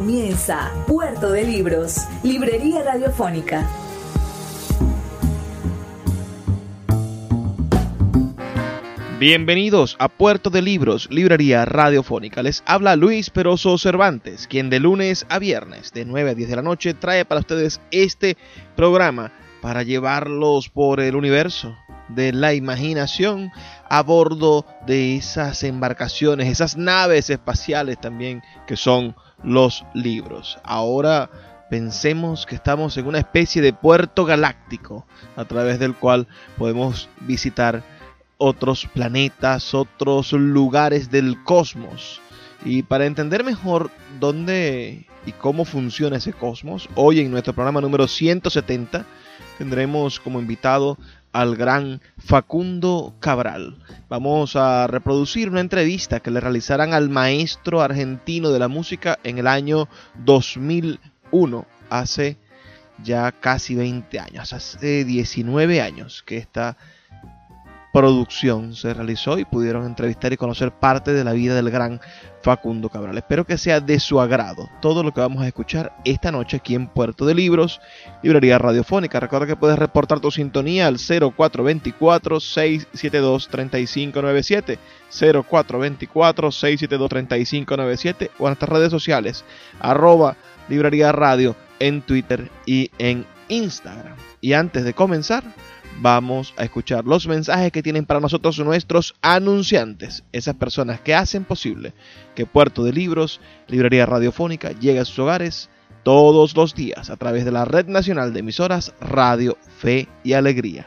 Comienza Puerto de Libros, Librería Radiofónica. Bienvenidos a Puerto de Libros, Librería Radiofónica. Les habla Luis Peroso Cervantes, quien de lunes a viernes, de 9 a 10 de la noche, trae para ustedes este programa para llevarlos por el universo de la imaginación a bordo de esas embarcaciones, esas naves espaciales también que son los libros. Ahora pensemos que estamos en una especie de puerto galáctico a través del cual podemos visitar otros planetas, otros lugares del cosmos. Y para entender mejor dónde y cómo funciona ese cosmos, hoy en nuestro programa número 170 tendremos como invitado al gran Facundo Cabral. Vamos a reproducir una entrevista que le realizarán al maestro argentino de la música en el año 2001, hace ya casi 20 años, hace 19 años que está producción se realizó y pudieron entrevistar y conocer parte de la vida del gran Facundo Cabral. Espero que sea de su agrado todo lo que vamos a escuchar esta noche aquí en Puerto de Libros, Librería Radiofónica. Recuerda que puedes reportar tu sintonía al 0424-672-3597, 0424-672-3597 o en nuestras redes sociales, arroba Librería Radio en Twitter y en Instagram. Y antes de comenzar, vamos a escuchar los mensajes que tienen para nosotros nuestros anunciantes, esas personas que hacen posible que Puerto de Libros, Librería Radiofónica, llegue a sus hogares todos los días a través de la Red Nacional de Emisoras Radio, Fe y Alegría.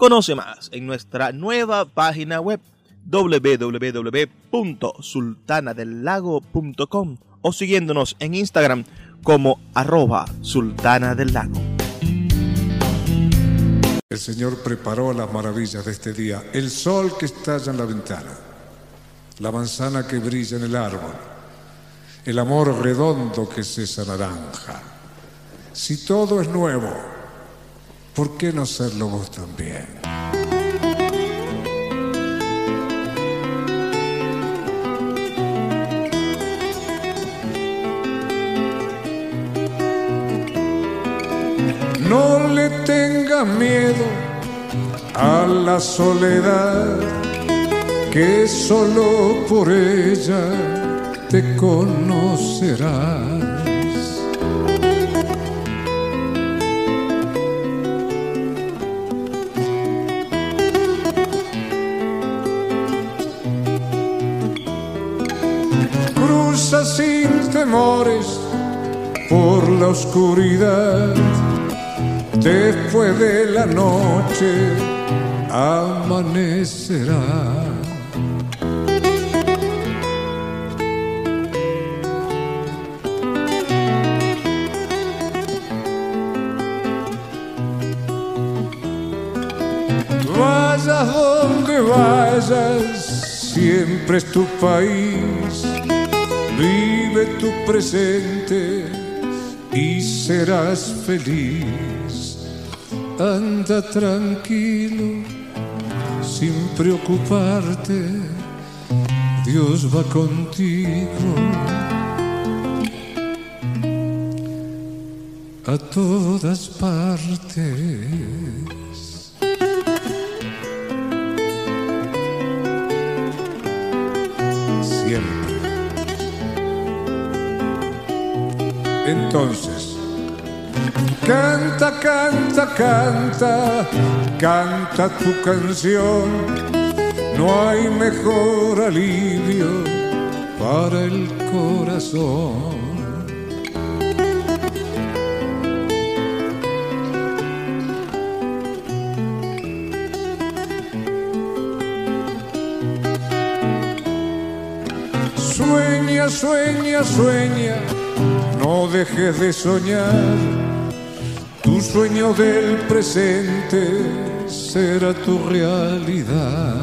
Conoce más en nuestra nueva página web www.sultanadelago.com o siguiéndonos en Instagram como arroba sultana del lago. El Señor preparó las maravillas de este día, el sol que estalla en la ventana, la manzana que brilla en el árbol, el amor redondo que esa naranja. Si todo es nuevo, ¿por qué no serlo vos también? No le tenga miedo a la soledad, que solo por ella te conocerás. Temores por la oscuridad Después de la noche amanecerá. Vayas donde vayas, siempre es tu país. Tu presente y serás feliz. Anda tranquilo, sin preocuparte, Dios va contigo. A todas partes. Entonces, canta, canta, canta, canta tu canción. No hay mejor alivio para el corazón. Sueña, sueña, sueña, no dejes de soñar. Tu sueño del presente será tu realidad.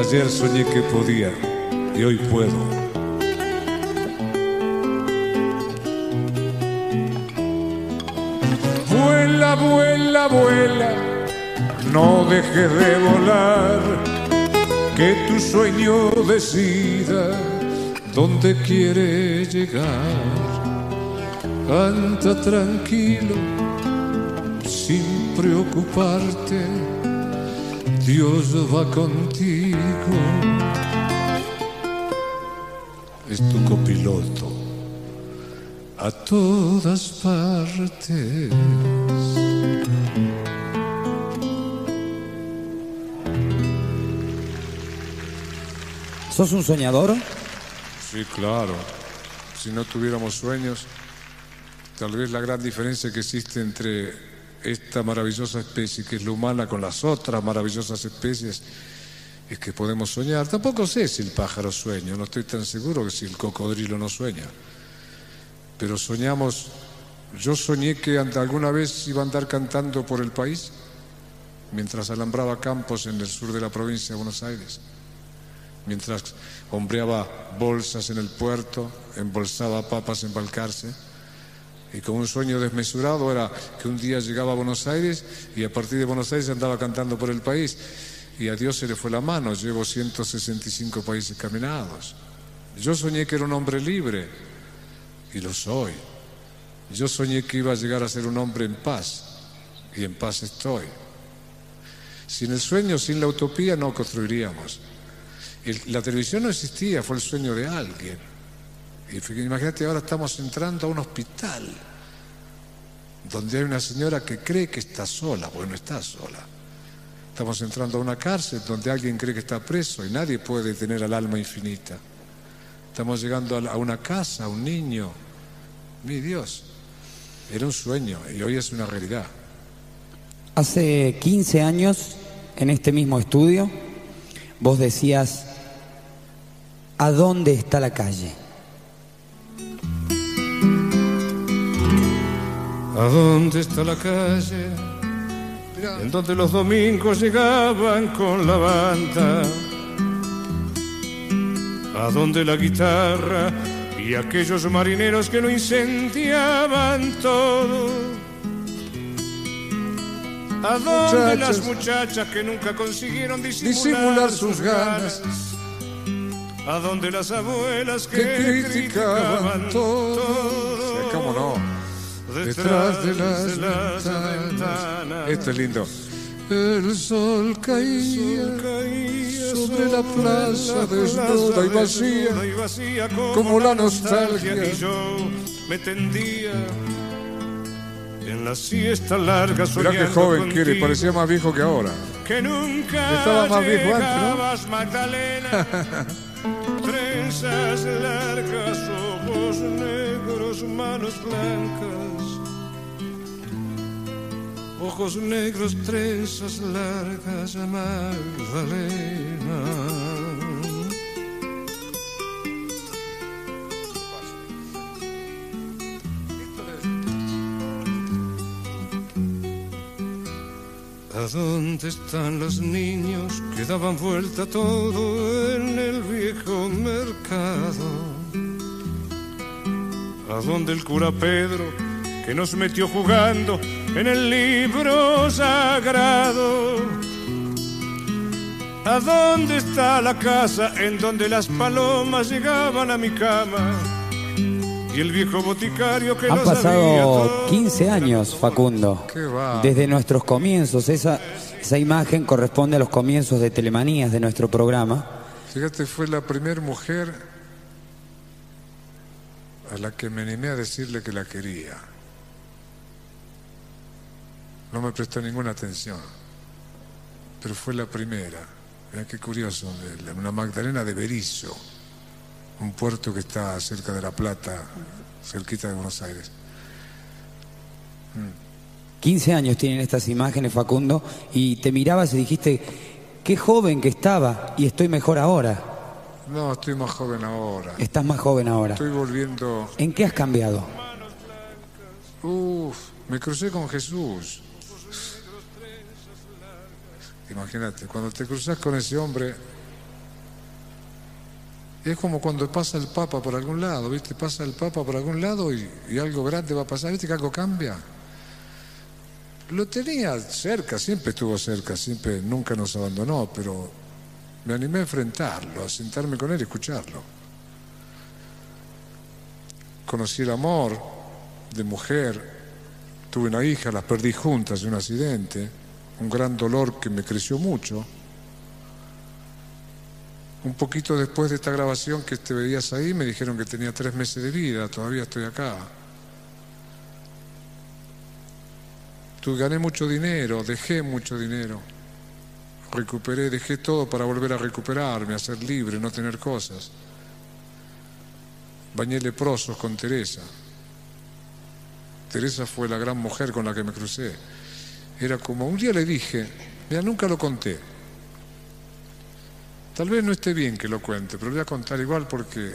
Ayer soñé que podía y hoy puedo. Vuela, vuela, vuela, no dejes de volar que tu sueño decida dónde quiere llegar. Canta tranquilo, sin preocuparte, Dios va contigo. Es tu copiloto a todas partes. ¿Sos un soñador? Sí, claro. Si no tuviéramos sueños, tal vez la gran diferencia que existe entre esta maravillosa especie que es la humana con las otras maravillosas especies es que podemos soñar. Tampoco sé si el pájaro sueña, no estoy tan seguro que si el cocodrilo no sueña. Pero soñamos, yo soñé que alguna vez iba a andar cantando por el país mientras alambraba campos en el sur de la provincia de Buenos Aires mientras hombreaba bolsas en el puerto, embolsaba papas en Balcarce. Y con un sueño desmesurado era que un día llegaba a Buenos Aires y a partir de Buenos Aires andaba cantando por el país. Y a Dios se le fue la mano, llevo 165 países caminados. Yo soñé que era un hombre libre y lo soy. Yo soñé que iba a llegar a ser un hombre en paz y en paz estoy. Sin el sueño, sin la utopía no construiríamos la televisión no existía, fue el sueño de alguien. Imagínate, ahora estamos entrando a un hospital donde hay una señora que cree que está sola, porque no está sola. Estamos entrando a una cárcel donde alguien cree que está preso y nadie puede tener al alma infinita. Estamos llegando a una casa, a un niño. Mi Dios, era un sueño y hoy es una realidad. Hace 15 años, en este mismo estudio, vos decías, ¿A dónde está la calle? ¿A dónde está la calle? En donde los domingos llegaban con la banda. A dónde la guitarra y aquellos marineros que lo incendiaban todo. ¿A dónde las muchachas que nunca consiguieron disimular, sus ganas? A donde las abuelas que, criticaban, todo, cómo no, detrás, de las, ventanas. Esto es lindo. El sol caía, sobre la plaza desnuda y vacía, como, la nostalgia. Y yo me tendía en la siesta larga Mirá qué joven quiere, parecía más viejo que ahora. Que nunca Estaba más viejo antes, ¿no? Magdalena. Trenzas largas, ojos negros, manos blancas. Ojos negros, trenzas largas, Magdalena. ¿A dónde están los niños que daban vuelta todo en el viejo mercado? ¿A dónde el cura Pedro que nos metió jugando en el libro sagrado? ¿A dónde está la casa en donde las palomas llegaban a mi cama? Y el viejo boticario que Han pasado 15 años, Facundo, desde nuestros comienzos. Esa, esa imagen corresponde a los comienzos de Telemanías de nuestro programa. Fíjate, fue la primera mujer a la que me animé a decirle que la quería. No me prestó ninguna atención, pero fue la primera. Mira qué curioso, una Magdalena de Berizo, un puerto que está cerca de La Plata, cerquita de Buenos Aires. 15 años tienen estas imágenes, Facundo, y te mirabas y dijiste, qué joven que estaba y estoy mejor ahora. No, estoy más joven ahora. Estás más joven ahora. Estoy volviendo... ¿En qué has cambiado? Uf, me crucé con Jesús. Imagínate, cuando te cruzas con ese hombre, es como cuando pasa el Papa por algún lado, ¿viste? Pasa el Papa por algún lado y, algo grande va a pasar, ¿viste que algo cambia? Lo tenía cerca, siempre estuvo cerca, siempre, nunca nos abandonó, pero me animé a enfrentarlo, a sentarme con él y escucharlo. Conocí el amor de mujer, tuve una hija, las perdí juntas en un accidente, un gran dolor que me creció mucho. Un poquito después de esta grabación que te veías ahí, me dijeron que tenía tres meses de vida, todavía estoy acá. Tú gané mucho dinero, dejé mucho dinero, recuperé, dejé todo para volver a recuperarme, a ser libre, no tener cosas. Bañé leprosos con Teresa. Teresa fue la gran mujer con la que me crucé. Era como, un día le dije, ya nunca lo conté. Tal vez no esté bien que lo cuente, pero lo voy a contar igual porque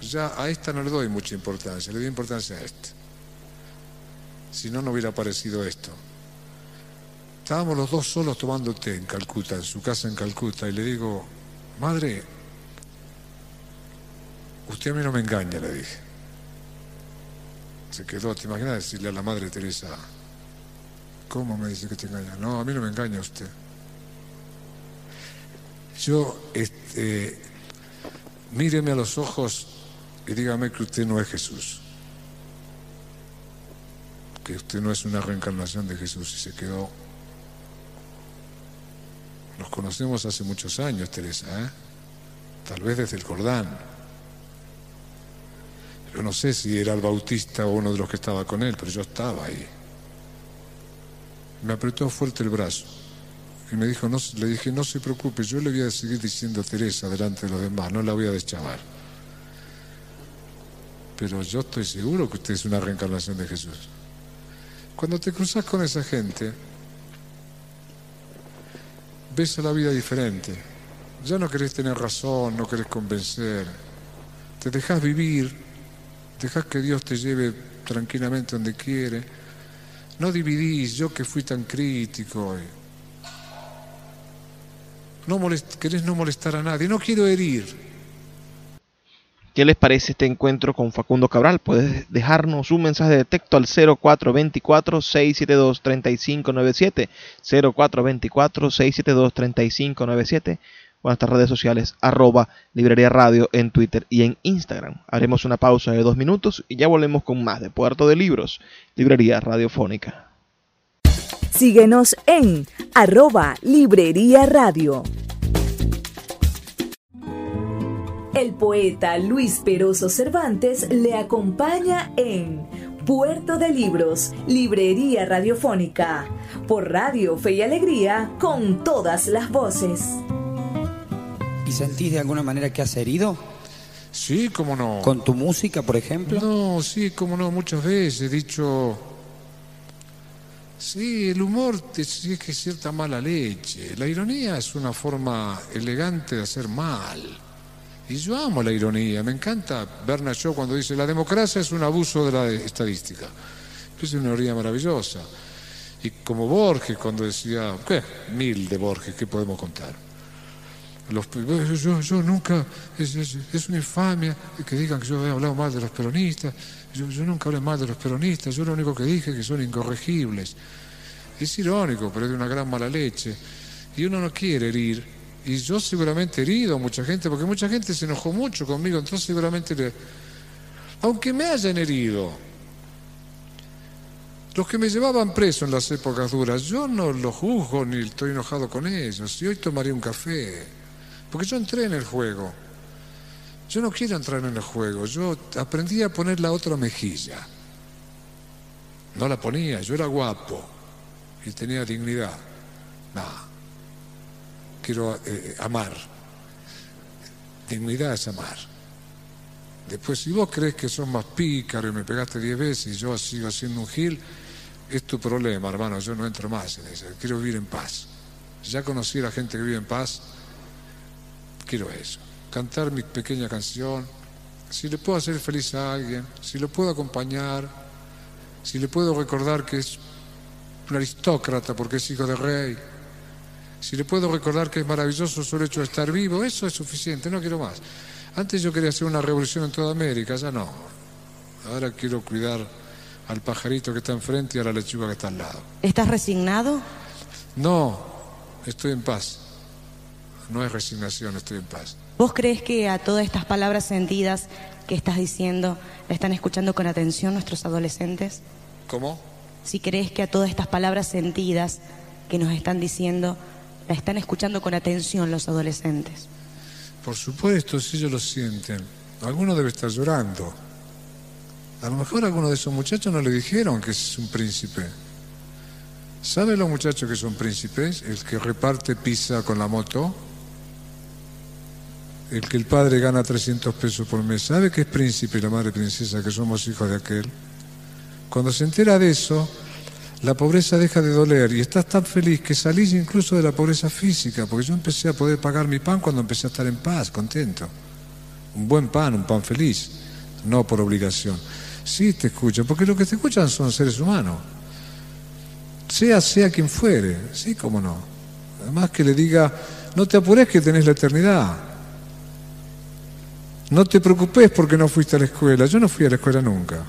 ya a esta no le doy mucha importancia, le doy importancia a esta si no, no hubiera aparecido esto. Estábamos los dos solos tomando té en Calcuta, en su casa en Calcuta, y le digo, madre, usted a mí no me engaña, le dije. Se quedó, ¿te imaginas decirle a la madre Teresa, ¿cómo me dice que te engaña? No, a mí no me engaña usted. Yo, este, míreme a los ojos y dígame que usted no es Jesús que usted no es una reencarnación de Jesús y se quedó. Nos conocemos hace muchos años, Teresa, ¿eh? tal vez desde el Jordán. Yo no sé si era el Bautista o uno de los que estaba con él, pero yo estaba ahí. Me apretó fuerte el brazo y me dijo, no, le dije, no se preocupe, yo le voy a seguir diciendo Teresa delante de los demás, no la voy a deschavar. Pero yo estoy seguro que usted es una reencarnación de Jesús. Cuando te cruzas con esa gente, ves a la vida diferente. Ya no querés tener razón, no querés convencer. Te dejas vivir, dejas que Dios te lleve tranquilamente donde quiere. No dividís, yo que fui tan crítico. No querés no molestar a nadie, no quiero herir. ¿Qué les parece este encuentro con Facundo Cabral? Puedes dejarnos un mensaje de texto al 0424-672-3597, 0424-672-3597 o en nuestras redes sociales arroba librería radio en Twitter y en Instagram. Haremos una pausa de dos minutos y ya volvemos con más de Puerto de Libros, Librería Radiofónica. Síguenos en arroba librería radio. El poeta Luis Peroso Cervantes le acompaña en Puerto de Libros, Librería Radiofónica, por Radio Fe y Alegría, con todas las voces. ¿Y sentís de alguna manera que has herido? Sí, cómo no. ¿Con tu música, por ejemplo? No, sí, cómo no, muchas veces he dicho... Sí, el humor es que cierta mala leche. La ironía es una forma elegante de hacer mal. Y yo amo la ironía, me encanta Bernard Shaw cuando dice la democracia es un abuso de la estadística. Es una ironía maravillosa. Y como Borges cuando decía, ¿qué? Mil de Borges, ¿qué podemos contar? Yo, nunca, es, una infamia que digan que yo he hablado mal de los peronistas, yo, yo nunca hablé mal de los peronistas, yo lo único que dije es que son incorregibles. Es irónico, pero es de una gran mala leche. Y uno no quiere herir y yo seguramente he herido a mucha gente, porque mucha gente se enojó mucho conmigo, entonces seguramente. Aunque me hayan herido, los que me llevaban preso en las épocas duras, yo no los juzgo ni estoy enojado con ellos. Y hoy tomaría un café, porque yo entré en el juego. Yo no quiero entrar en el juego, yo aprendí a poner la otra mejilla. No la ponía, yo era guapo y tenía dignidad. No, quiero eh, amar. Dignidad es amar. Después, si vos crees que sos más pícaro y me pegaste diez veces y yo sigo siendo un gil, es tu problema, hermano. Yo no entro más en eso. Quiero vivir en paz. Ya conocí a la gente que vive en paz. Quiero eso. Cantar mi pequeña canción. Si le puedo hacer feliz a alguien, si lo puedo acompañar, si le puedo recordar que es un aristócrata porque es hijo de rey, si le puedo recordar que es maravilloso solo hecho de estar vivo, eso es suficiente, no quiero más. Antes yo quería hacer una revolución en toda América, ya no. Ahora quiero cuidar al pajarito que está enfrente y a la lechuga que está al lado. ¿Estás resignado? No, estoy en paz. No es resignación, estoy en paz. ¿Vos crees que a todas estas palabras sentidas que estás diciendo la están escuchando con atención nuestros adolescentes? ¿Cómo? Si crees que a todas estas palabras sentidas que nos están diciendo la están escuchando con atención los adolescentes. Por supuesto, si ellos lo sienten. Alguno debe estar llorando. A lo mejor a alguno de esos muchachos no le dijeron que es un príncipe. ¿Saben los muchachos que son príncipes? El que reparte pizza con la moto. El que el padre gana 300 pesos por mes. ¿Sabe que es príncipe y la madre princesa, que somos hijos de aquel? Cuando se entera de eso, la pobreza deja de doler y estás tan feliz que salís incluso de la pobreza física, porque yo empecé a poder pagar mi pan cuando empecé a estar en paz, contento. Un buen pan, un pan feliz, no por obligación. Sí te escuchan, porque lo que te escuchan son seres humanos. Sea, sea quien fuere, sí, cómo no. Además que le diga, no te apures que tenés la eternidad. No te preocupes porque no fuiste a la escuela. Yo no fui a la escuela nunca.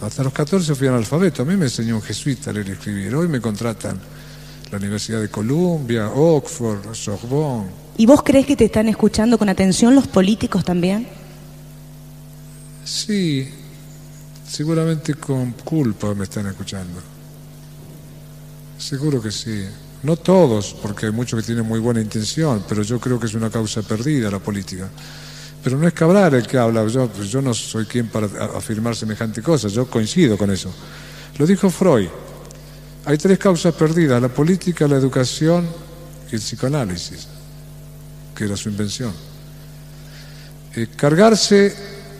Hasta los 14 fui analfabeto. A mí me enseñó un jesuita a leer y escribir. Hoy me contratan la Universidad de Columbia, Oxford, Sorbonne. ¿Y vos crees que te están escuchando con atención los políticos también? Sí, seguramente con culpa me están escuchando. Seguro que sí. No todos, porque hay muchos que tienen muy buena intención, pero yo creo que es una causa perdida la política. Pero no es Cabral el que habla, yo, pues yo no soy quien para afirmar semejante cosa, yo coincido con eso. Lo dijo Freud. Hay tres causas perdidas, la política, la educación y el psicoanálisis, que era su invención. Eh, cargarse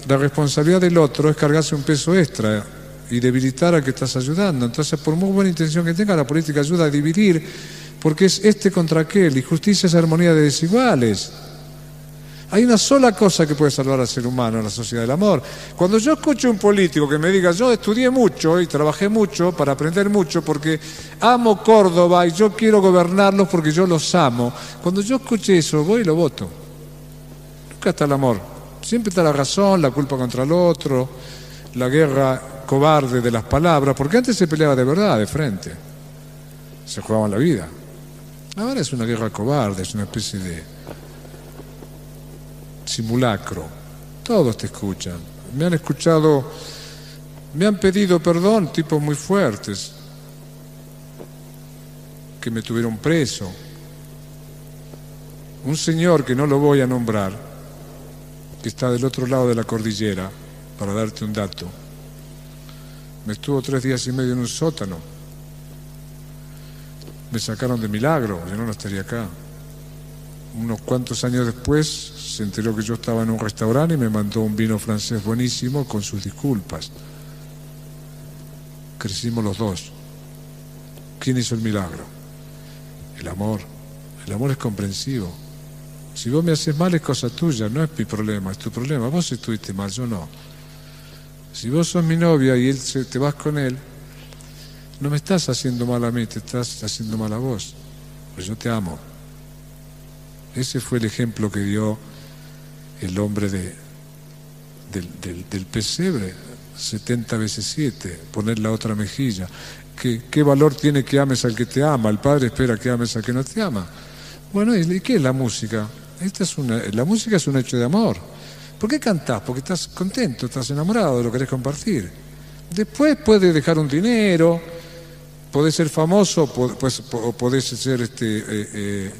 la responsabilidad del otro es cargarse un peso extra y debilitar al que estás ayudando. Entonces, por muy buena intención que tenga, la política ayuda a dividir, porque es este contra aquel, y justicia es armonía de desiguales. Hay una sola cosa que puede salvar al ser humano en la sociedad del amor. Cuando yo escucho un político que me diga, yo estudié mucho y trabajé mucho para aprender mucho porque amo Córdoba y yo quiero gobernarlos porque yo los amo, cuando yo escuche eso, voy y lo voto. Nunca está el amor. Siempre está la razón, la culpa contra el otro, la guerra cobarde de las palabras, porque antes se peleaba de verdad, de frente. Se jugaban la vida. Ahora es una guerra cobarde, es una especie de simulacro. Todos te escuchan. Me han escuchado, me han pedido perdón tipos muy fuertes que me tuvieron preso. Un señor que no lo voy a nombrar, que está del otro lado de la cordillera, para darte un dato, me estuvo tres días y medio en un sótano. Me sacaron de milagro, yo no estaría acá. Unos cuantos años después se enteró que yo estaba en un restaurante y me mandó un vino francés buenísimo con sus disculpas. Crecimos los dos. ¿Quién hizo el milagro? El amor. El amor es comprensivo. Si vos me haces mal es cosa tuya, no es mi problema, es tu problema. Vos estuviste mal, yo no. Si vos sos mi novia y él se, te vas con él, no me estás haciendo mal a mí, te estás haciendo mal a vos. Pues yo te amo. Ese fue el ejemplo que dio el hombre de, del, pesebre, 70 veces 7, poner la otra mejilla. ¿Qué, ¿Qué, valor tiene que ames al que te ama? El Padre espera que ames al que no te ama. Bueno, ¿y qué es la música? Esta es una, la música es un hecho de amor. ¿Por qué cantás? Porque estás contento, estás enamorado, lo querés compartir. Después puedes dejar un dinero, podés ser famoso, pues, o podés ser este, eh, eh,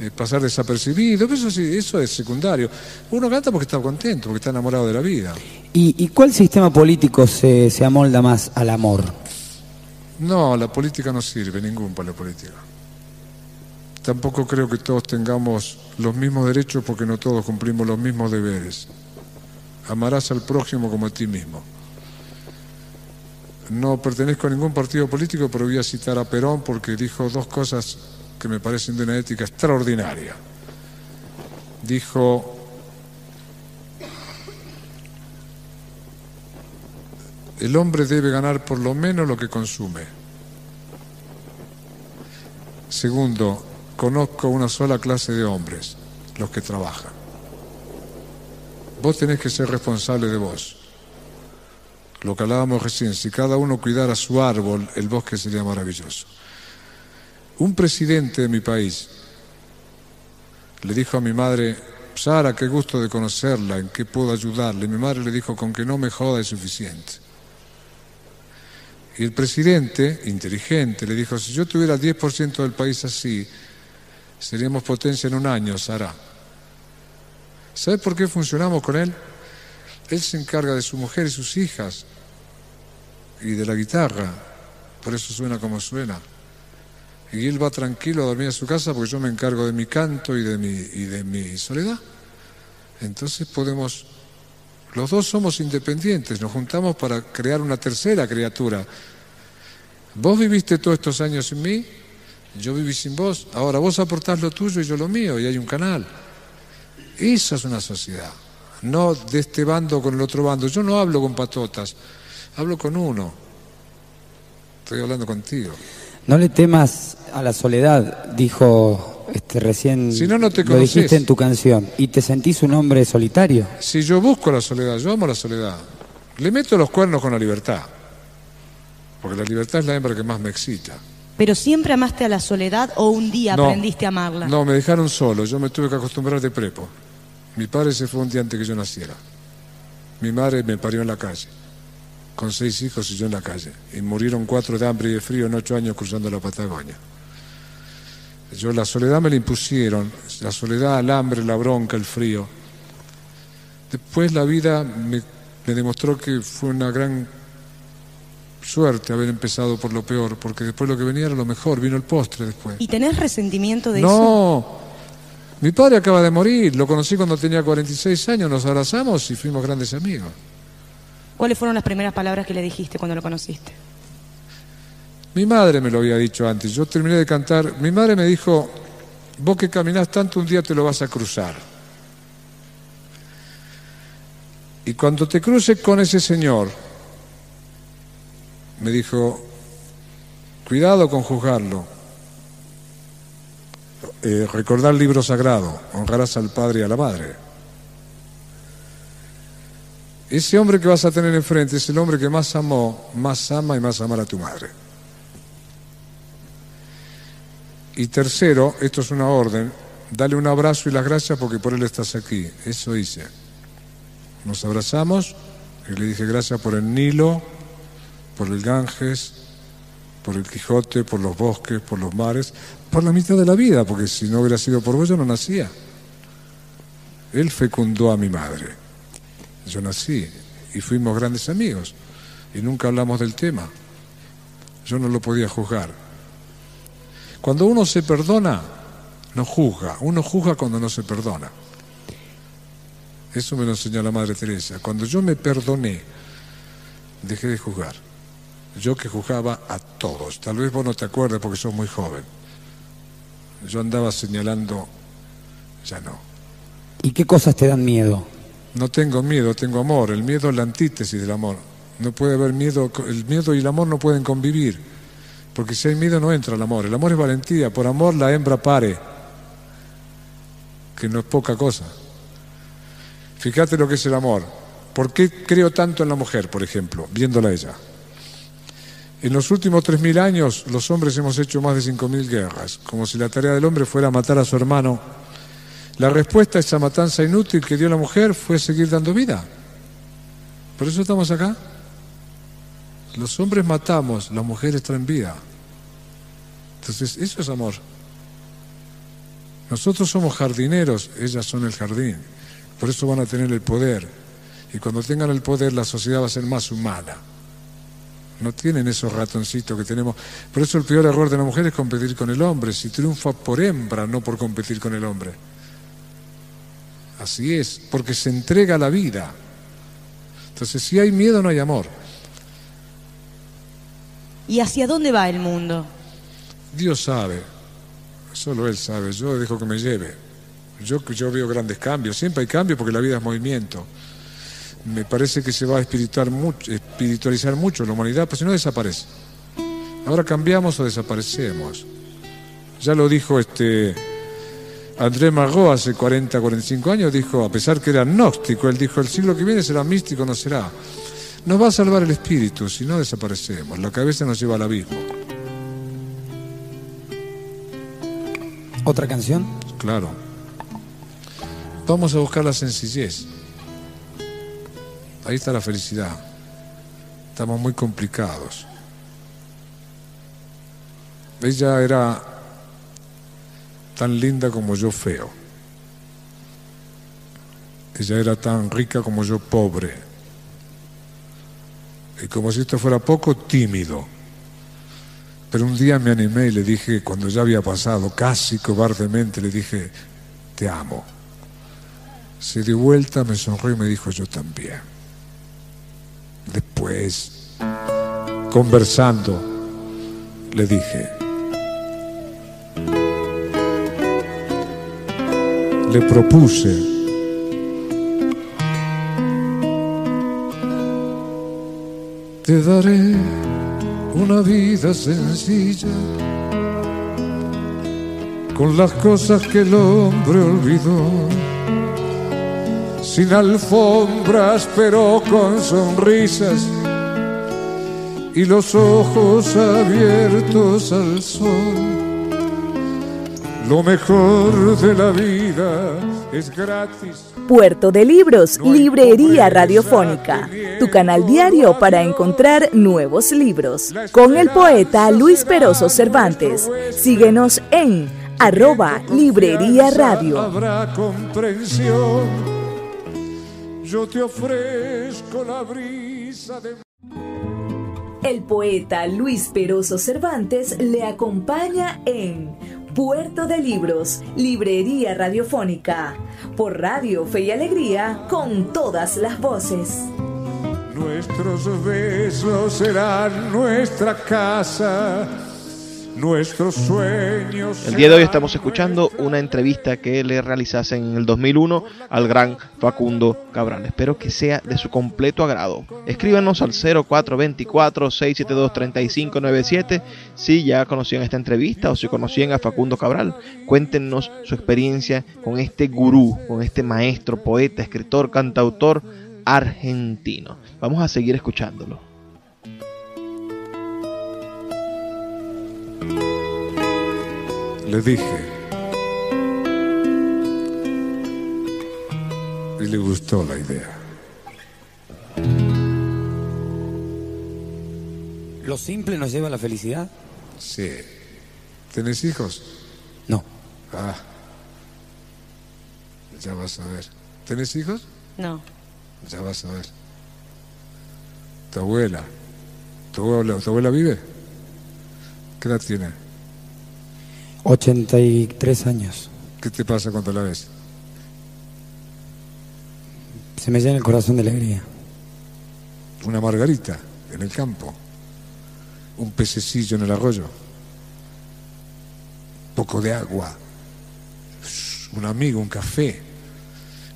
eh, pasar desapercibido, eso, eso es secundario. Uno canta porque está contento, porque está enamorado de la vida. ¿Y, y cuál sistema político se, se amolda más al amor? No, la política no sirve, ningún para la política. Tampoco creo que todos tengamos los mismos derechos porque no todos cumplimos los mismos deberes. Amarás al prójimo como a ti mismo. No pertenezco a ningún partido político, pero voy a citar a Perón porque dijo dos cosas que me parecen de una ética extraordinaria. Dijo, el hombre debe ganar por lo menos lo que consume. Segundo, conozco una sola clase de hombres, los que trabajan. Vos tenés que ser responsable de vos. Lo que hablábamos recién, si cada uno cuidara su árbol, el bosque sería maravilloso. Un presidente de mi país le dijo a mi madre, Sara, qué gusto de conocerla, en qué puedo ayudarle. Mi madre le dijo, con que no me joda es suficiente. Y el presidente, inteligente, le dijo, si yo tuviera el 10% del país así, seríamos potencia en un año, Sara. ¿Sabes por qué funcionamos con él? Él se encarga de su mujer y sus hijas y de la guitarra, por eso suena como suena. Y él va tranquilo a dormir a su casa porque yo me encargo de mi canto y de mi, y de mi soledad. Entonces podemos, los dos somos independientes, nos juntamos para crear una tercera criatura. Vos viviste todos estos años sin mí, yo viví sin vos, ahora vos aportás lo tuyo y yo lo mío, y hay un canal. Esa es una sociedad, no de este bando con el otro bando. Yo no hablo con patotas, hablo con uno. Estoy hablando contigo. No le temas a la soledad, dijo este, recién. Si no, no te lo dijiste en tu canción. ¿Y te sentís un hombre solitario? Si yo busco la soledad, yo amo la soledad, le meto los cuernos con la libertad, porque la libertad es la hembra que más me excita. ¿Pero siempre amaste a la soledad o un día No. aprendiste a amarla? No, me dejaron solo, yo me tuve que acostumbrar de prepo. Mi padre se fue un día antes que yo naciera. Mi madre me parió en la calle, con seis hijos y yo en la calle. Y murieron cuatro de hambre y de frío en ocho años cruzando la Patagonia. Yo la soledad me la impusieron, la soledad, el hambre, la bronca, el frío. Después la vida me, me demostró que fue una gran suerte haber empezado por lo peor, porque después lo que venía era lo mejor, vino el postre después. ¿Y tenés resentimiento de eso? No, mi padre acaba de morir, lo conocí cuando tenía 46 años, nos abrazamos y fuimos grandes amigos. ¿Cuáles fueron las primeras palabras que le dijiste cuando lo conociste? Mi madre me lo había dicho antes, yo terminé de cantar, mi madre me dijo, vos que caminás tanto un día te lo vas a cruzar. Y cuando te cruces con ese señor, me dijo, cuidado con juzgarlo, Eh, recordar el libro sagrado, honrarás al padre y a la madre. Ese hombre que vas a tener enfrente es el hombre que más amó, más ama y más amará a tu madre. Y tercero, esto es una orden, dale un abrazo y las gracias porque por él estás aquí. Eso hice. Nos abrazamos y le dije gracias por el Nilo, por el Ganges, por el Quijote, por los bosques, por los mares, por la mitad de la vida, porque si no hubiera sido por vos yo no nacía. Él fecundó a mi madre. Yo nací y fuimos grandes amigos y nunca hablamos del tema. Yo no lo podía juzgar. Cuando uno se perdona, no juzga. Uno juzga cuando no se perdona. Eso me lo enseñó la Madre Teresa. Cuando yo me perdoné, dejé de juzgar. Yo que juzgaba a todos. Tal vez vos no te acuerdas porque sos muy joven. Yo andaba señalando, ya no. ¿Y qué cosas te dan miedo? No tengo miedo, tengo amor. El miedo es la antítesis del amor. No puede haber miedo, el miedo y el amor no pueden convivir. Porque si hay miedo no entra el amor. El amor es valentía. Por amor la hembra pare. Que no es poca cosa. Fíjate lo que es el amor. ¿Por qué creo tanto en la mujer, por ejemplo, viéndola ella? En los últimos 3.000 años los hombres hemos hecho más de 5.000 guerras, como si la tarea del hombre fuera matar a su hermano. La respuesta a esa matanza inútil que dio la mujer fue seguir dando vida. Por eso estamos acá. Los hombres matamos, las mujeres traen vida. Entonces, eso es amor. Nosotros somos jardineros, ellas son el jardín. Por eso van a tener el poder. Y cuando tengan el poder, la sociedad va a ser más humana. No tienen esos ratoncitos que tenemos. Por eso el peor error de la mujer es competir con el hombre. Si triunfa por hembra, no por competir con el hombre. Así es, porque se entrega la vida. Entonces, si hay miedo, no hay amor. ¿Y hacia dónde va el mundo? Dios sabe, solo Él sabe, yo dejo que me lleve. Yo, yo veo grandes cambios, siempre hay cambios porque la vida es movimiento. Me parece que se va a espiritualizar mucho, espiritualizar mucho la humanidad, pero si no desaparece. Ahora cambiamos o desaparecemos. Ya lo dijo este André Margot hace 40, 45 años, dijo, a pesar que era agnóstico, él dijo, el siglo que viene será místico, no será. Nos va a salvar el espíritu, si no desaparecemos. La cabeza nos lleva al abismo. ¿Otra canción? Claro. Vamos a buscar la sencillez. Ahí está la felicidad. Estamos muy complicados. Ella era tan linda como yo feo. Ella era tan rica como yo pobre. Y como si esto fuera poco, tímido. Pero un día me animé y le dije, cuando ya había pasado, casi cobardemente, le dije, te amo. Se dio vuelta, me sonrió y me dijo, yo también. Después, conversando, le dije, le propuse te daré una vida sencilla con las cosas que el hombre olvidó, sin alfombras pero con sonrisas y los ojos abiertos al sol. Lo mejor de la vida es gratis. Puerto de Libros, Librería Radiofónica, tu canal diario para encontrar nuevos libros. Con el poeta Luis Peroso Cervantes. Síguenos en arroba Librería Radio. Habrá comprensión. Yo te ofrezco la brisa de... El poeta Luis Peroso Cervantes le acompaña en Puerto de Libros, Librería Radiofónica, por Radio Fe y Alegría, con todas las voces. Nuestros besos serán nuestra casa, nuestros sueños. El día de hoy estamos escuchando una entrevista que le realizase en el 2001 al gran Facundo Cabral. Espero que sea de su completo agrado. Escríbanos al 0424-672-3597 si ya conocían esta entrevista o si conocían a Facundo Cabral. Cuéntenos su experiencia con este gurú, con este maestro, poeta, escritor, cantautor argentino. Vamos a seguir escuchándolo. Le dije. Y le gustó la idea. ¿Lo simple nos lleva a la felicidad? Sí. ¿Tenés hijos? No. Ah. Ya vas a ver. ¿Tenés hijos? No. Ya vas a ver. Tu abuela. ¿Tu abuela, tu abuela vive? ¿Qué edad tiene? 83 años. ¿Qué te pasa cuando la ves? Se me llena el corazón de alegría. Una margarita en el campo. Un pececillo en el arroyo. Poco de agua. Un amigo, un café.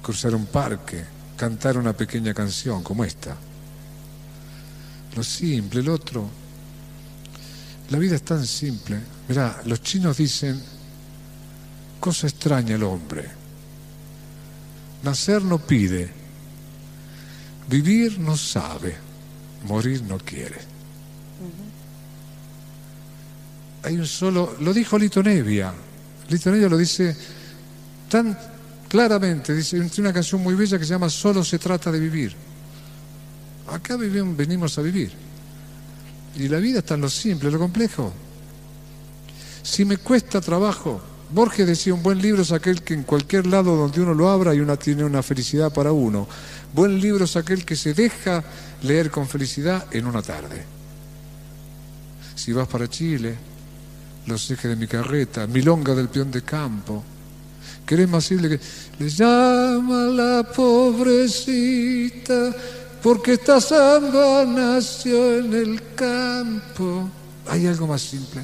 Cruzar un parque. Cantar una pequeña canción como esta. Lo simple, el otro. La vida es tan simple. Mirá, los chinos dicen, cosa extraña el hombre. Nacer no pide, vivir no sabe, morir no quiere. Hay un solo, lo dijo Lito Nevia, Lito Nevia lo dice tan claramente, dice una canción muy bella que se llama Solo se trata de vivir. Acá vivimos, venimos a vivir. Y la vida está en lo simple, en lo complejo. Si me cuesta trabajo, Borges decía, un buen libro es aquel que en cualquier lado donde uno lo abra y una tiene una felicidad para uno. Buen libro es aquel que se deja leer con felicidad en una tarde. Si vas para Chile, los ejes de mi carreta, milonga del peón de campo, querés más que le llama la pobrecita porque esta samba nació en el campo. ¿Hay algo más simple?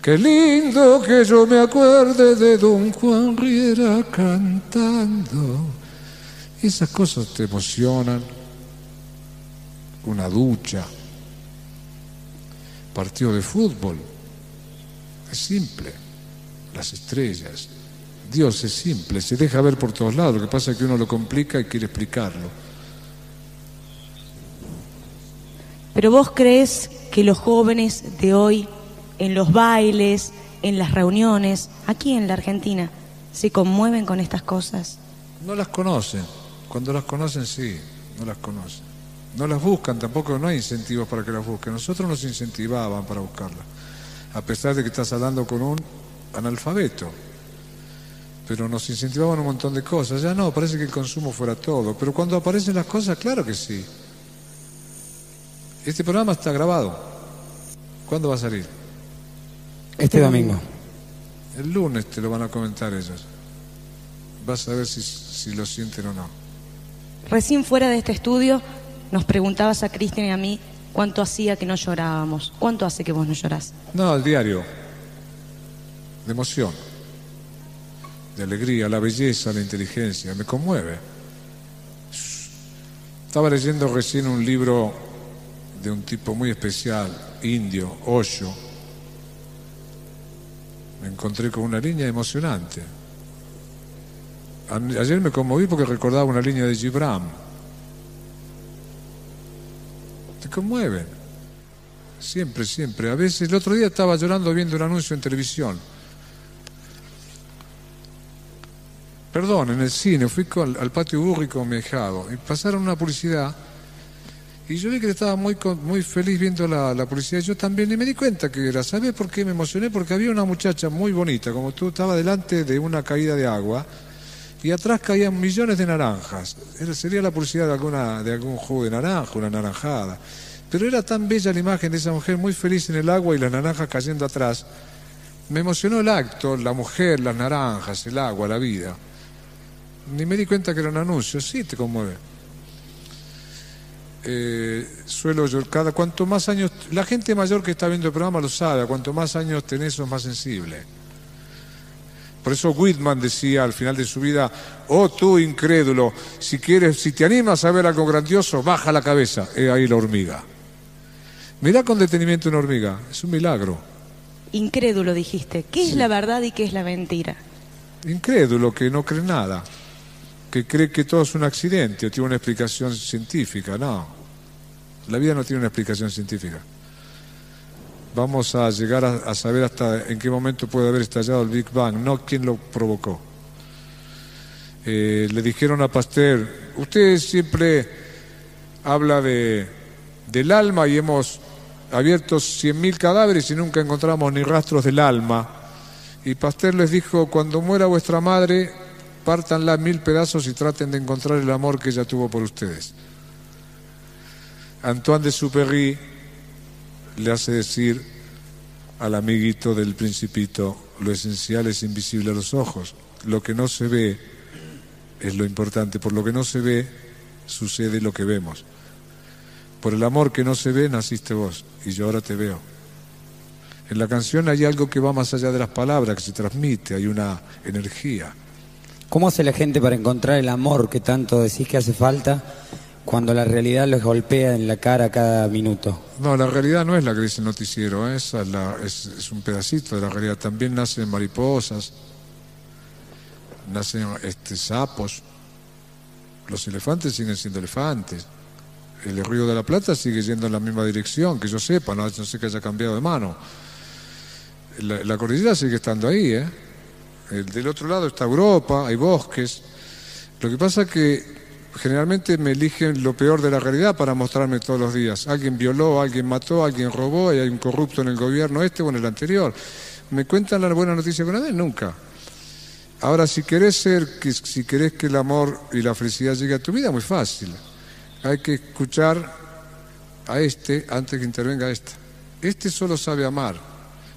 Qué lindo que yo me acuerde de don Juan Riera cantando. Esas cosas te emocionan. Una ducha, partido de fútbol. Es simple. Las estrellas. Dios es simple, se deja ver por todos lados. Lo que pasa es que uno lo complica y quiere explicarlo. Pero vos crees que los jóvenes de hoy en los bailes, en las reuniones, aquí en la Argentina, se conmueven con estas cosas? No las conocen. Cuando las conocen, sí, no las conocen. No las buscan, tampoco no hay incentivos para que las busquen. Nosotros nos incentivaban para buscarlas, a pesar de que estás hablando con un analfabeto. Pero nos incentivaban un montón de cosas. Ya no, parece que el consumo fuera todo. Pero cuando aparecen las cosas, claro que sí. Este programa está grabado. ¿Cuándo va a salir? Este domingo. El lunes te lo van a comentar ellos. Vas a ver si, lo sienten o no. Recién fuera de este estudio nos preguntabas a Cristian y a mí cuánto hacía que no llorábamos. ¿Cuánto hace que vos no llorás? No, el diario. De emoción. De alegría, la belleza, la inteligencia. Me conmueve. Estaba leyendo recién un libro de un tipo muy especial, indio, Osho me encontré con una línea emocionante. Ayer me conmoví porque recordaba una línea de Gibran. Te conmueven. Siempre, siempre. A veces, el otro día estaba llorando viendo un anuncio en televisión. Perdón, en el cine, fui al, patio Burri con mi y pasaron una publicidad y yo vi que estaba muy, muy feliz viendo la, la publicidad. Yo también, y me di cuenta que era. ¿Sabes por qué me emocioné? Porque había una muchacha muy bonita, como tú, estaba delante de una caída de agua y atrás caían millones de naranjas. sería la publicidad de, alguna, de algún jugo de naranja, una naranjada. Pero era tan bella la imagen de esa mujer muy feliz en el agua y las naranjas cayendo atrás. Me emocionó el acto, la mujer, las naranjas, el agua, la vida. Ni me di cuenta que era un anuncio. Sí, te conmueve eh, suelo yo, cada cuanto más años, la gente mayor que está viendo el programa lo sabe, cuanto más años tenés sos más sensible. Por eso Whitman decía al final de su vida, oh tú incrédulo, si quieres, si te animas a ver algo grandioso, baja la cabeza, he ahí la hormiga. Mirá con detenimiento una hormiga, es un milagro. Incrédulo dijiste, ¿qué es la verdad y qué es la mentira? Incrédulo, que no cree nada que cree que todo es un accidente tiene una explicación científica. No, la vida no tiene una explicación científica. Vamos a llegar a, saber hasta en qué momento puede haber estallado el Big Bang, no quién lo provocó. Eh, le dijeron a Pasteur, usted siempre habla de, del alma y hemos abierto 100.000 cadáveres y nunca encontramos ni rastros del alma. Y Pasteur les dijo, cuando muera vuestra madre, pártanla mil pedazos y traten de encontrar el amor que ella tuvo por ustedes. Antoine de Superry le hace decir al amiguito del principito, lo esencial es invisible a los ojos, lo que no se ve es lo importante, por lo que no se ve sucede lo que vemos. Por el amor que no se ve naciste vos y yo ahora te veo. En la canción hay algo que va más allá de las palabras, que se transmite, hay una energía. ¿Cómo hace la gente para encontrar el amor que tanto decís que hace falta cuando la realidad los golpea en la cara cada minuto? No, la realidad no es la que dice el noticiero, ¿eh? esa es, un pedacito de la realidad. También nacen mariposas, nacen este, sapos, los elefantes siguen siendo elefantes. El río de la Plata sigue yendo en la misma dirección, que yo sepa, no, sé que haya cambiado de mano. La, la cordillera sigue estando ahí, ¿eh? Del otro lado está Europa, hay bosques. Lo que pasa es que generalmente me eligen lo peor de la realidad para mostrarme todos los días. Alguien violó, alguien mató, alguien robó, y hay un corrupto en el gobierno este o en el anterior. ¿Me cuentan la buena noticia alguna vez? Nunca. Ahora, si querés ser, si querés que el amor y la felicidad llegue a tu vida, muy fácil. Hay que escuchar a este antes que intervenga esta. Este solo sabe amar.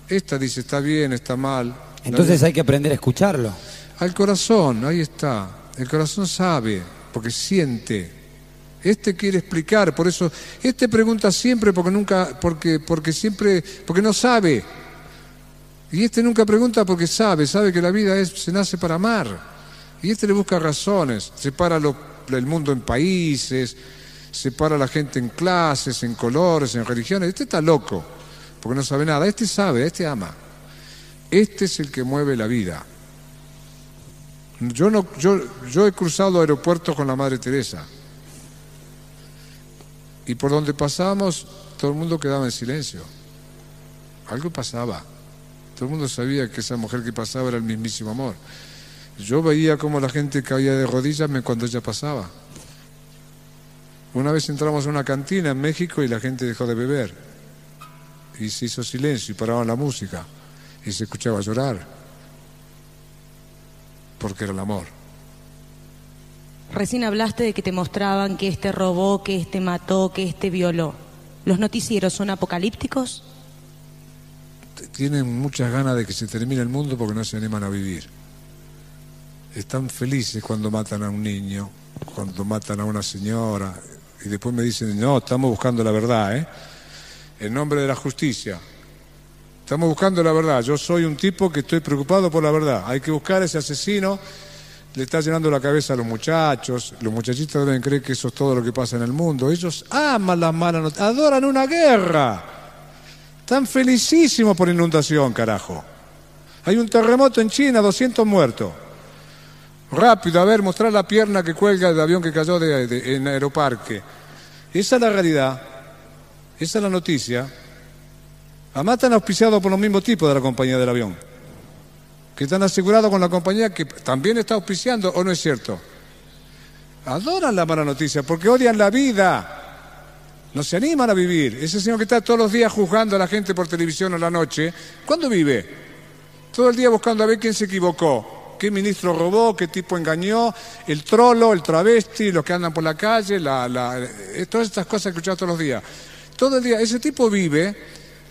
Esta dice está bien, está mal. Entonces hay que aprender a escucharlo. Al corazón, ahí está. El corazón sabe, porque siente. Este quiere explicar, por eso, este pregunta siempre porque nunca, porque, porque siempre, porque no sabe. Y este nunca pregunta porque sabe, sabe que la vida es, se nace para amar. Y este le busca razones, separa lo, el mundo en países, separa a la gente en clases, en colores, en religiones. Este está loco, porque no sabe nada. Este sabe, este ama. Este es el que mueve la vida. Yo, no, yo, yo he cruzado aeropuertos con la Madre Teresa. Y por donde pasábamos, todo el mundo quedaba en silencio. Algo pasaba. Todo el mundo sabía que esa mujer que pasaba era el mismísimo amor. Yo veía cómo la gente caía de rodillas cuando ella pasaba. Una vez entramos a una cantina en México y la gente dejó de beber. Y se hizo silencio y paraban la música. Y se escuchaba llorar. Porque era el amor. Recién hablaste de que te mostraban que este robó, que este mató, que este violó. ¿Los noticieros son apocalípticos? tienen muchas ganas de que se termine el mundo porque no se animan a vivir. Están felices cuando matan a un niño, cuando matan a una señora, y después me dicen, no, estamos buscando la verdad, ¿eh? En nombre de la justicia. Estamos buscando la verdad. Yo soy un tipo que estoy preocupado por la verdad. Hay que buscar a ese asesino. Le está llenando la cabeza a los muchachos. Los muchachitos deben creer que eso es todo lo que pasa en el mundo. Ellos aman las malas noticias. Adoran una guerra. Están felicísimos por inundación, carajo. Hay un terremoto en China, 200 muertos. Rápido, a ver, mostrar la pierna que cuelga del avión que cayó de, en Aeroparque. Esa es la realidad. Esa es la noticia. Además están auspiciados por los mismos tipos de la compañía del avión. Que están asegurados con la compañía que también está auspiciando, ¿o no es cierto? Adoran la mala noticia porque odian la vida. No se animan a vivir. Ese señor que está todos los días juzgando a la gente por televisión a la noche, ¿cuándo vive? Todo el día buscando a ver quién se equivocó, qué ministro robó, qué tipo engañó, el trolo, el travesti, los que andan por la calle, eh, todas estas cosas que escuchamos todos los días. Todo el día, ese tipo vive,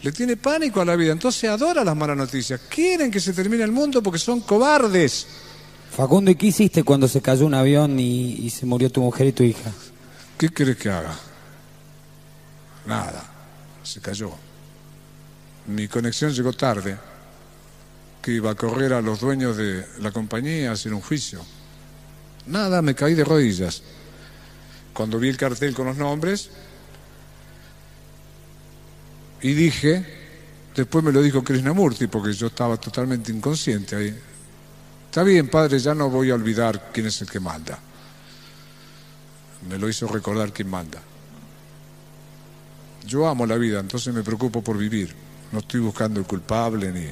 le tiene pánico a la vida, entonces adora las malas noticias. Quieren que se termine el mundo porque son cobardes. Facundo, ¿y qué hiciste cuando se cayó un avión y, y se murió tu mujer y tu hija? ¿Qué quieres que haga? Nada, se cayó. Mi conexión llegó tarde, que iba a correr a los dueños de la compañía a hacer un juicio. Nada, me caí de rodillas. Cuando vi el cartel con los nombres, y dije, después me lo dijo Krishnamurti, porque yo estaba totalmente inconsciente ahí. Está bien, padre, ya no voy a olvidar quién es el que manda. Me lo hizo recordar quién manda. Yo amo la vida, entonces me preocupo por vivir. No estoy buscando el culpable ni...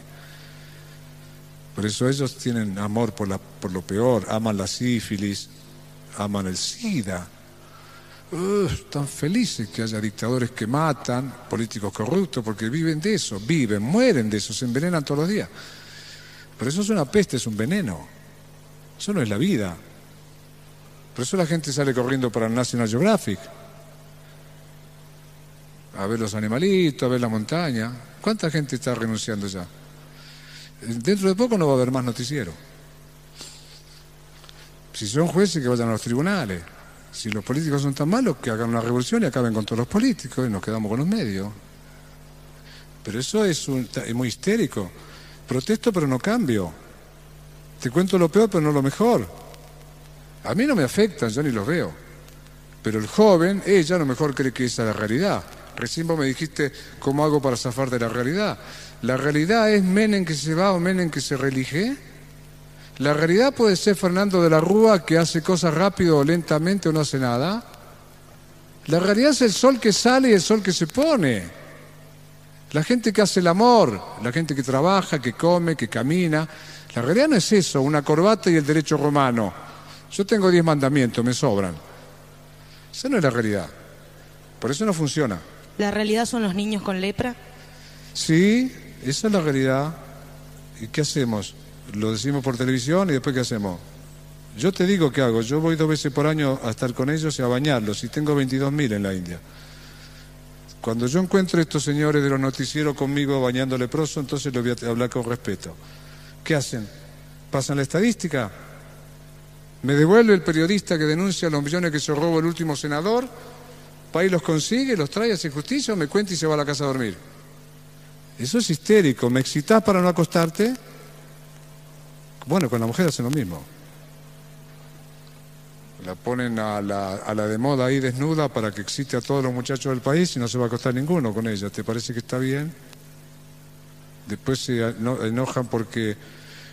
Por eso ellos tienen amor por, la, por lo peor, aman la sífilis, aman el SIDA. Están felices que haya dictadores que matan, políticos corruptos, porque viven de eso, viven, mueren de eso, se envenenan todos los días. Pero eso es una peste, es un veneno. Eso no es la vida. Por eso la gente sale corriendo para el National Geographic a ver los animalitos, a ver la montaña. ¿Cuánta gente está renunciando ya? Dentro de poco no va a haber más noticiero. Si son jueces, que vayan a los tribunales. Si los políticos son tan malos, que hagan una revolución y acaben con todos los políticos y nos quedamos con los medios. Pero eso es, es muy histérico. Protesto, pero no cambio. Te cuento lo peor, pero no lo mejor. A mí no me afectan, yo ni los veo. Pero el joven, ella a lo mejor cree que esa es la realidad. Recién vos me dijiste cómo hago para zafar de la realidad. ¿La realidad es Menem que se va o Menem que se relige? ¿La realidad puede ser Fernando de la Rúa que hace cosas rápido o lentamente o no hace nada? La realidad es el sol que sale y el sol que se pone. La gente que hace el amor, la gente que trabaja, que come, que camina. La realidad no es eso, una corbata y el derecho romano. Yo tengo diez mandamientos, me sobran. Esa no es la realidad. Por eso no funciona. ¿La realidad son los niños con lepra? Sí, esa es la realidad. ¿Y qué hacemos? Lo decimos por televisión y después ¿qué hacemos? Yo te digo qué hago. Yo voy dos veces por año a estar con ellos y a bañarlos y tengo 22.000 en la India. Cuando yo encuentro estos señores de los noticieros conmigo bañando leproso, entonces les voy a hablar con respeto. ¿Qué hacen? ¿Pasan la estadística? ¿Me devuelve el periodista que denuncia los millones que se robó el último senador? ¿País los consigue, los trae, hace justicia o me cuenta y se va a la casa a dormir? Eso es histérico. ¿Me excitas para no acostarte? Bueno, con la mujer hacen lo mismo. La ponen a la, a la de moda ahí desnuda para que excite a todos los muchachos del país y no se va a acostar ninguno con ella. ¿Te parece que está bien? Después se enojan porque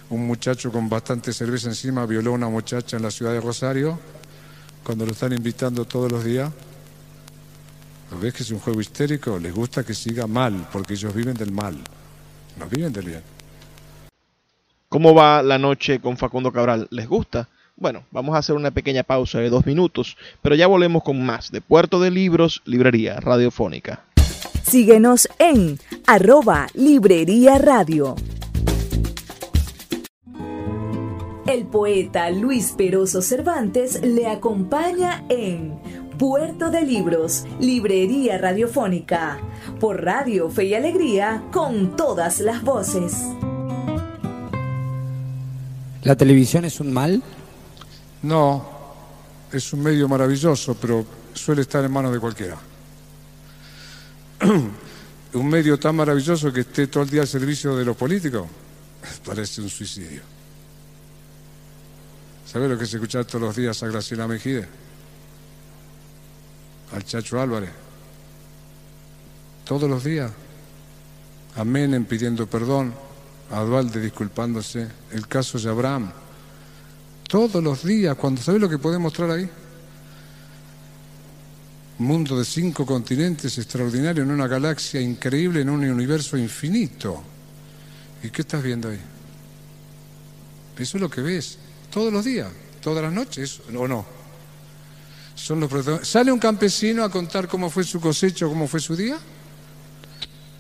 un muchacho con bastante cerveza encima violó a una muchacha en la ciudad de Rosario cuando lo están invitando todos los días. ¿Ves que es un juego histérico? Les gusta que siga mal, porque ellos viven del mal, no viven del bien. ¿Cómo va la noche con Facundo Cabral? ¿Les gusta? Bueno, vamos a hacer una pequeña pausa de dos minutos, pero ya volvemos con más de Puerto de Libros, Librería Radiofónica. Síguenos en arroba Librería Radio. El poeta Luis Peroso Cervantes le acompaña en Puerto de Libros, Librería Radiofónica, por Radio Fe y Alegría, con todas las voces. ¿La televisión es un mal? No, es un medio maravilloso, pero suele estar en manos de cualquiera. un medio tan maravilloso que esté todo el día al servicio de los políticos, parece un suicidio. ¿Sabes lo que es escuchar todos los días a Graciela Mejide? Al Chacho Álvarez. Todos los días. A Menem pidiendo perdón, a disculpándose, el caso de Abraham. Todos los días, cuando sabes lo que puede mostrar ahí. Un mundo de cinco continentes extraordinario en una galaxia increíble, en un universo infinito. ¿Y qué estás viendo ahí? Eso es lo que ves todos los días, todas las noches, ¿o no? Son los ¿Sale un campesino a contar cómo fue su cosecha, cómo fue su día?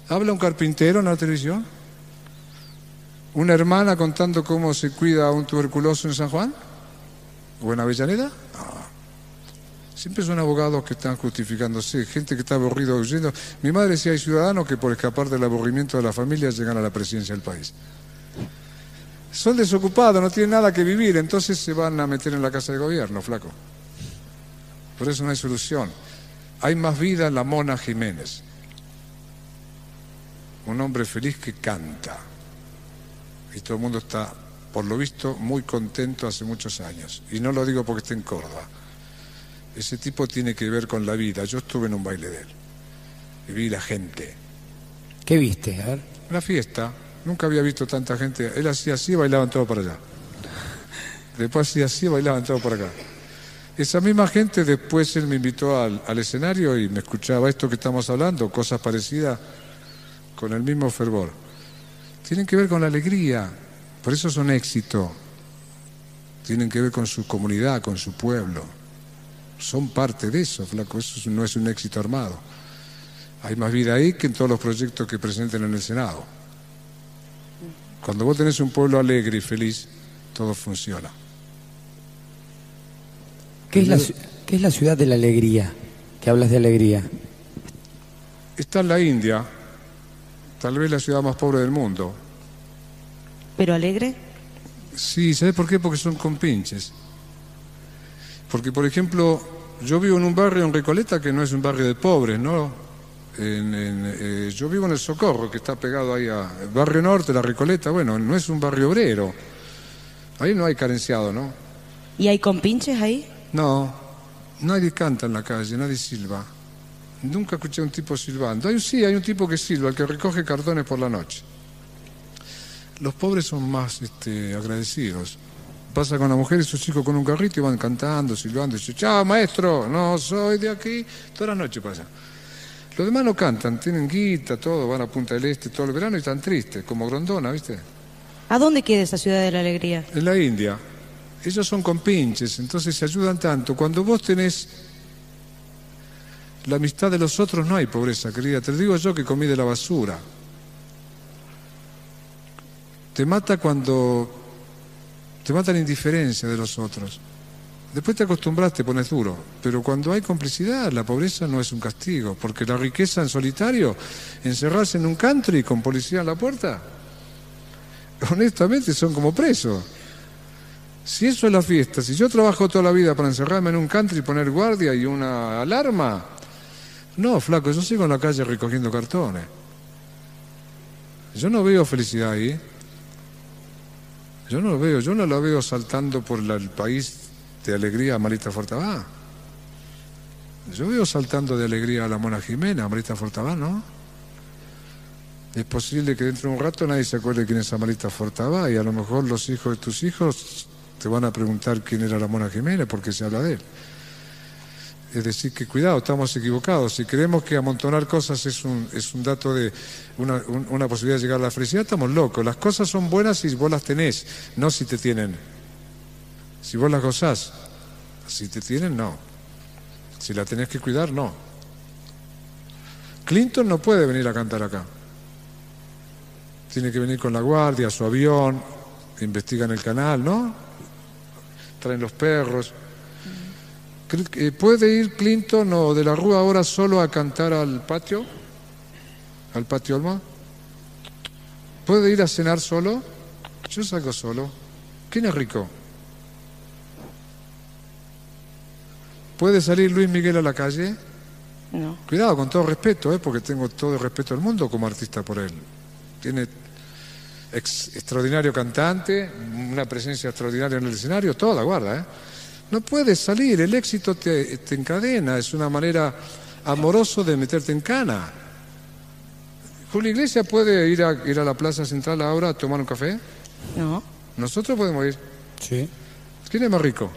¿Habla un carpintero en la televisión? ¿Una hermana contando cómo se cuida a un tuberculoso en San Juan? ¿O en Avellaneda? Siempre son abogados que están justificándose, gente que está aburrido huyendo. Mi madre decía, hay ciudadanos que por escapar del aburrimiento de la familia llegan a la presidencia del país. Son desocupados, no tienen nada que vivir, entonces se van a meter en la casa de gobierno, flaco. Por eso no hay solución. Hay más vida en la Mona Jiménez. Un hombre feliz que canta y todo el mundo está, por lo visto, muy contento hace muchos años. Y no lo digo porque esté en Córdoba. Ese tipo tiene que ver con la vida. Yo estuve en un baile de él y vi la gente. ¿Qué viste? A ver. Una fiesta. Nunca había visto tanta gente. Él hacía así y bailaban todos para allá. Después hacía así y bailaban todos por acá. Esa misma gente después él me invitó al, al escenario y me escuchaba esto que estamos hablando, cosas parecidas con el mismo fervor tienen que ver con la alegría, por eso son éxito, tienen que ver con su comunidad, con su pueblo, son parte de eso, flaco, eso no es un éxito armado. Hay más vida ahí que en todos los proyectos que presenten en el Senado. Cuando vos tenés un pueblo alegre y feliz, todo funciona. ¿Qué es la, qué es la ciudad de la alegría? Que hablas de alegría. Está en la India, tal vez la ciudad más pobre del mundo. ¿Pero alegre? Sí, ¿sabes por qué? Porque son compinches. Porque, por ejemplo, yo vivo en un barrio en Recoleta que no es un barrio de pobres, ¿no? Eh, yo vivo en el Socorro, que está pegado ahí a Barrio Norte, la Recoleta, bueno, no es un barrio obrero. Ahí no hay carenciado, ¿no? ¿Y hay compinches ahí? No, nadie canta en la calle, nadie silba. Nunca escuché a un tipo silbando. Hay, sí, hay un tipo que silba, el que recoge cartones por la noche. Los pobres son más este, agradecidos. Pasa con la mujer y sus chicos con un carrito y van cantando, silbando, y dicen, chao maestro, no soy de aquí. Toda la noche pasa. Los demás no cantan, tienen guita, todo, van a Punta del Este todo el verano y están tristes, como Grondona, ¿viste? ¿A dónde queda esa ciudad de la alegría? En la India. Ellos son compinches, entonces se ayudan tanto. Cuando vos tenés la amistad de los otros no hay pobreza, querida. Te digo yo que comí de la basura. Te mata cuando te mata la indiferencia de los otros. Después te acostumbras, te pones duro. Pero cuando hay complicidad, la pobreza no es un castigo. Porque la riqueza en solitario, encerrarse en un country con policía en la puerta, honestamente son como presos. Si eso es la fiesta, si yo trabajo toda la vida para encerrarme en un country y poner guardia y una alarma, no, flaco, yo sigo en la calle recogiendo cartones. Yo no veo felicidad ahí. Yo no lo veo, yo no la veo saltando por el país de alegría a Marita Fortabá. Yo veo saltando de alegría a la Mona Jimena, a Marita Fortabá, ¿no? Es posible que dentro de un rato nadie se acuerde quién es Amarita Fortabá y a lo mejor los hijos de tus hijos te van a preguntar quién era la Mona Jimena porque se habla de él. Es decir, que cuidado, estamos equivocados. Si creemos que amontonar cosas es un, es un dato de una, una posibilidad de llegar a la felicidad, estamos locos. Las cosas son buenas si vos las tenés, no si te tienen. Si vos las gozás, si te tienen, no. Si la tenés que cuidar, no. Clinton no puede venir a cantar acá. Tiene que venir con la guardia, su avión, investigan el canal, ¿no? Traen los perros. ¿Puede ir Clinton o de la Rúa ahora solo a cantar al patio? ¿Al patio Olma? ¿Puede ir a cenar solo? Yo salgo solo. ¿Quién es rico? ¿Puede salir Luis Miguel a la calle? No. Cuidado, con todo respeto, ¿eh? porque tengo todo el respeto del mundo como artista por él. Tiene extraordinario cantante, una presencia extraordinaria en el escenario, toda guarda, ¿eh? No puedes salir, el éxito te, encadena, es una manera amoroso de meterte en cana. Julio Iglesias puede ir a, ir a la Plaza Central ahora a tomar un café. No. Nosotros podemos ir. Sí. ¿Quién es más rico?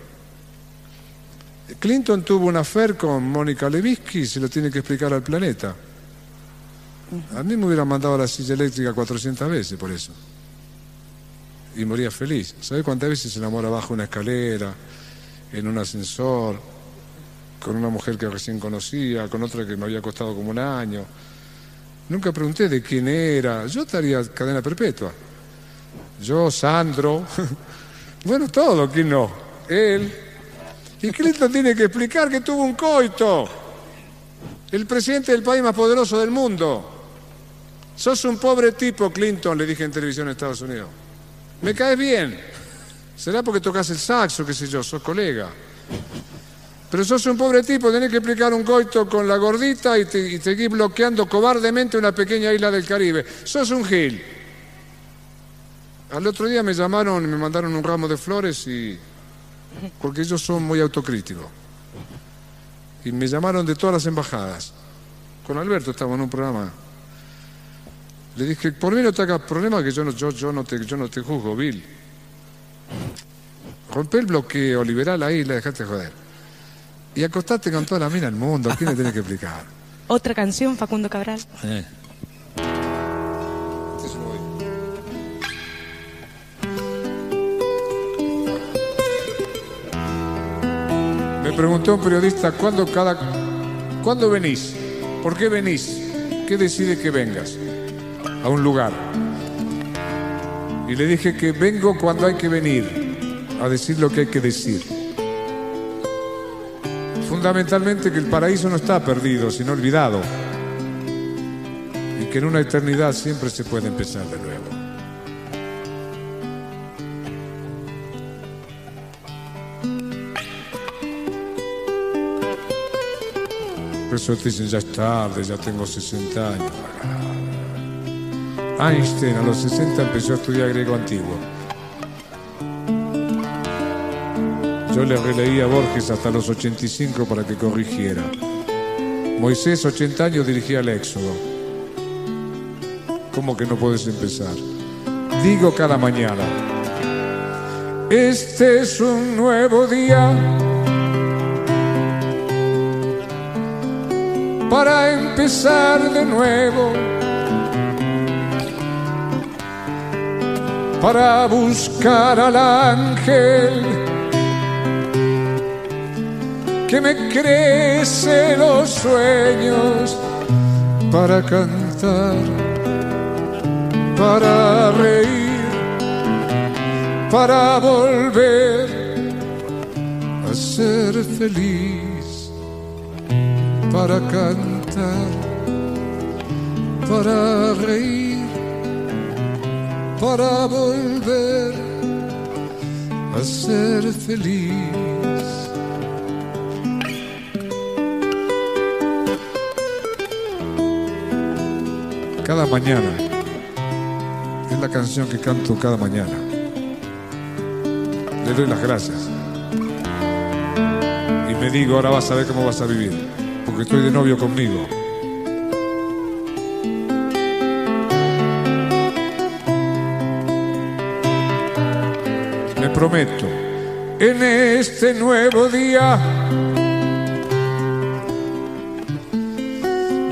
Clinton tuvo una affair con Mónica Lewinsky y se lo tiene que explicar al planeta. A mí me hubieran mandado la silla eléctrica 400 veces por eso. Y moría feliz. ¿Sabe cuántas veces se enamora bajo una escalera? En un ascensor, con una mujer que recién conocía, con otra que me había costado como un año. Nunca pregunté de quién era. Yo estaría cadena perpetua. Yo, Sandro, bueno, todo, ¿quién no? Él. Y Clinton tiene que explicar que tuvo un coito. El presidente del país más poderoso del mundo. Sos un pobre tipo, Clinton, le dije en televisión en Estados Unidos. Me caes bien. Será porque tocas el saxo, qué sé yo, sos colega. Pero sos un pobre tipo, tenés que explicar un coito con la gordita y, te, seguir bloqueando cobardemente una pequeña isla del Caribe. Sos un gil. Al otro día me llamaron y me mandaron un ramo de flores y. porque ellos son muy autocríticos. Y me llamaron de todas las embajadas. Con Alberto estamos en un programa. Le dije, por mí no te hagas problema que yo no te juzgo, Bill. Rompe el bloqueo liberal ahí la dejaste joder. Y acostate con toda la mina del mundo. ¿Quién le tiene que explicar? Otra canción, Facundo Cabral. Eh. Me preguntó un periodista, ¿cuándo, cada, ¿cuándo venís? ¿Por qué venís? ¿Qué decide que vengas a un lugar? Y le dije que vengo cuando hay que venir a decir lo que hay que decir. Fundamentalmente que el paraíso no está perdido, sino olvidado. Y que en una eternidad siempre se puede empezar de nuevo. Por eso te dicen, ya es tarde, ya tengo 60 años. Einstein a los 60 empezó a estudiar griego antiguo. Yo le releí a Borges hasta los 85 para que corrigiera. Moisés, 80 años, dirigía el Éxodo. ¿Cómo que no puedes empezar? Digo cada mañana, este es un nuevo día para empezar de nuevo, para buscar al ángel que me crece los sueños para cantar, para reír, para volver a ser feliz, para cantar, para reír, para volver a ser feliz. Cada mañana es la canción que canto cada mañana. Le doy las gracias. Y me digo, ahora vas a ver cómo vas a vivir, porque estoy de novio conmigo. Me prometo, en este nuevo día,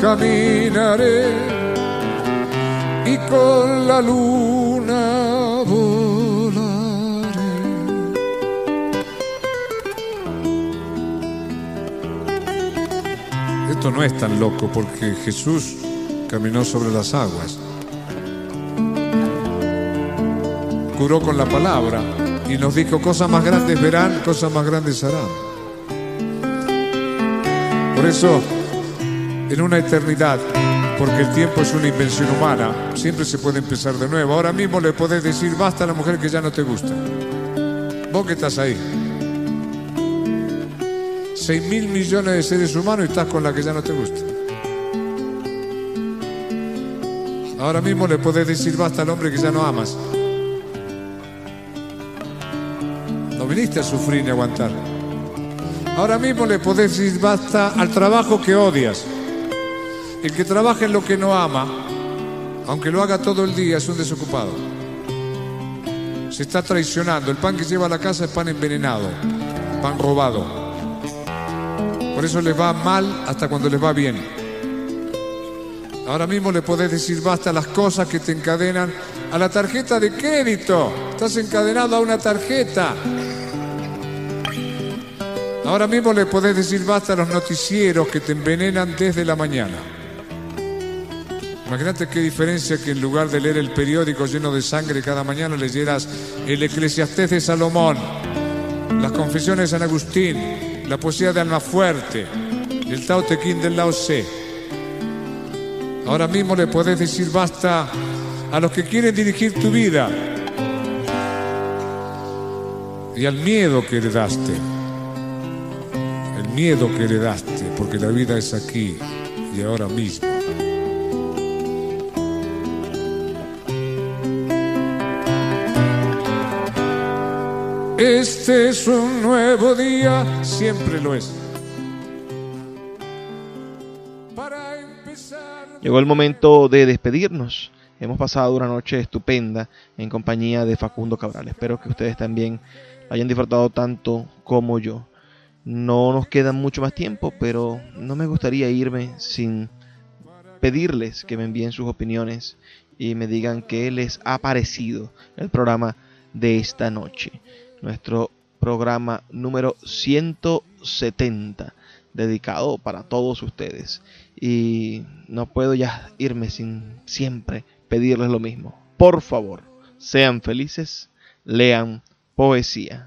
Caminaré y con la luna volaré. Esto no es tan loco porque Jesús caminó sobre las aguas, curó con la palabra y nos dijo cosas más grandes verán, cosas más grandes harán. Por eso, en una eternidad, porque el tiempo es una invención humana, siempre se puede empezar de nuevo. Ahora mismo le podés decir basta a la mujer que ya no te gusta. Vos que estás ahí. Seis mil millones de seres humanos y estás con la que ya no te gusta. Ahora mismo le podés decir basta al hombre que ya no amas. No viniste a sufrir ni a aguantar. Ahora mismo le podés decir basta al trabajo que odias. El que trabaja en lo que no ama, aunque lo haga todo el día, es un desocupado. Se está traicionando. El pan que lleva a la casa es pan envenenado, pan robado. Por eso les va mal hasta cuando les va bien. Ahora mismo le podés decir basta las cosas que te encadenan a la tarjeta de crédito. Estás encadenado a una tarjeta. Ahora mismo le podés decir basta a los noticieros que te envenenan desde la mañana. Imagínate qué diferencia que en lugar de leer el periódico lleno de sangre cada mañana leyeras el Eclesiastés de Salomón, las confesiones de San Agustín, la poesía de Almafuerte, el Tao Te Ching del Lao Tse. Ahora mismo le podés decir basta a los que quieren dirigir tu vida y al miedo que heredaste. El miedo que heredaste, porque la vida es aquí y ahora mismo. Este es un nuevo día, siempre lo es. Llegó el momento de despedirnos. Hemos pasado una noche estupenda en compañía de Facundo Cabral. Espero que ustedes también hayan disfrutado tanto como yo. No nos queda mucho más tiempo, pero no me gustaría irme sin pedirles que me envíen sus opiniones y me digan qué les ha parecido el programa de esta noche. Nuestro programa número 170 dedicado para todos ustedes. Y no puedo ya irme sin siempre pedirles lo mismo. Por favor, sean felices, lean poesía.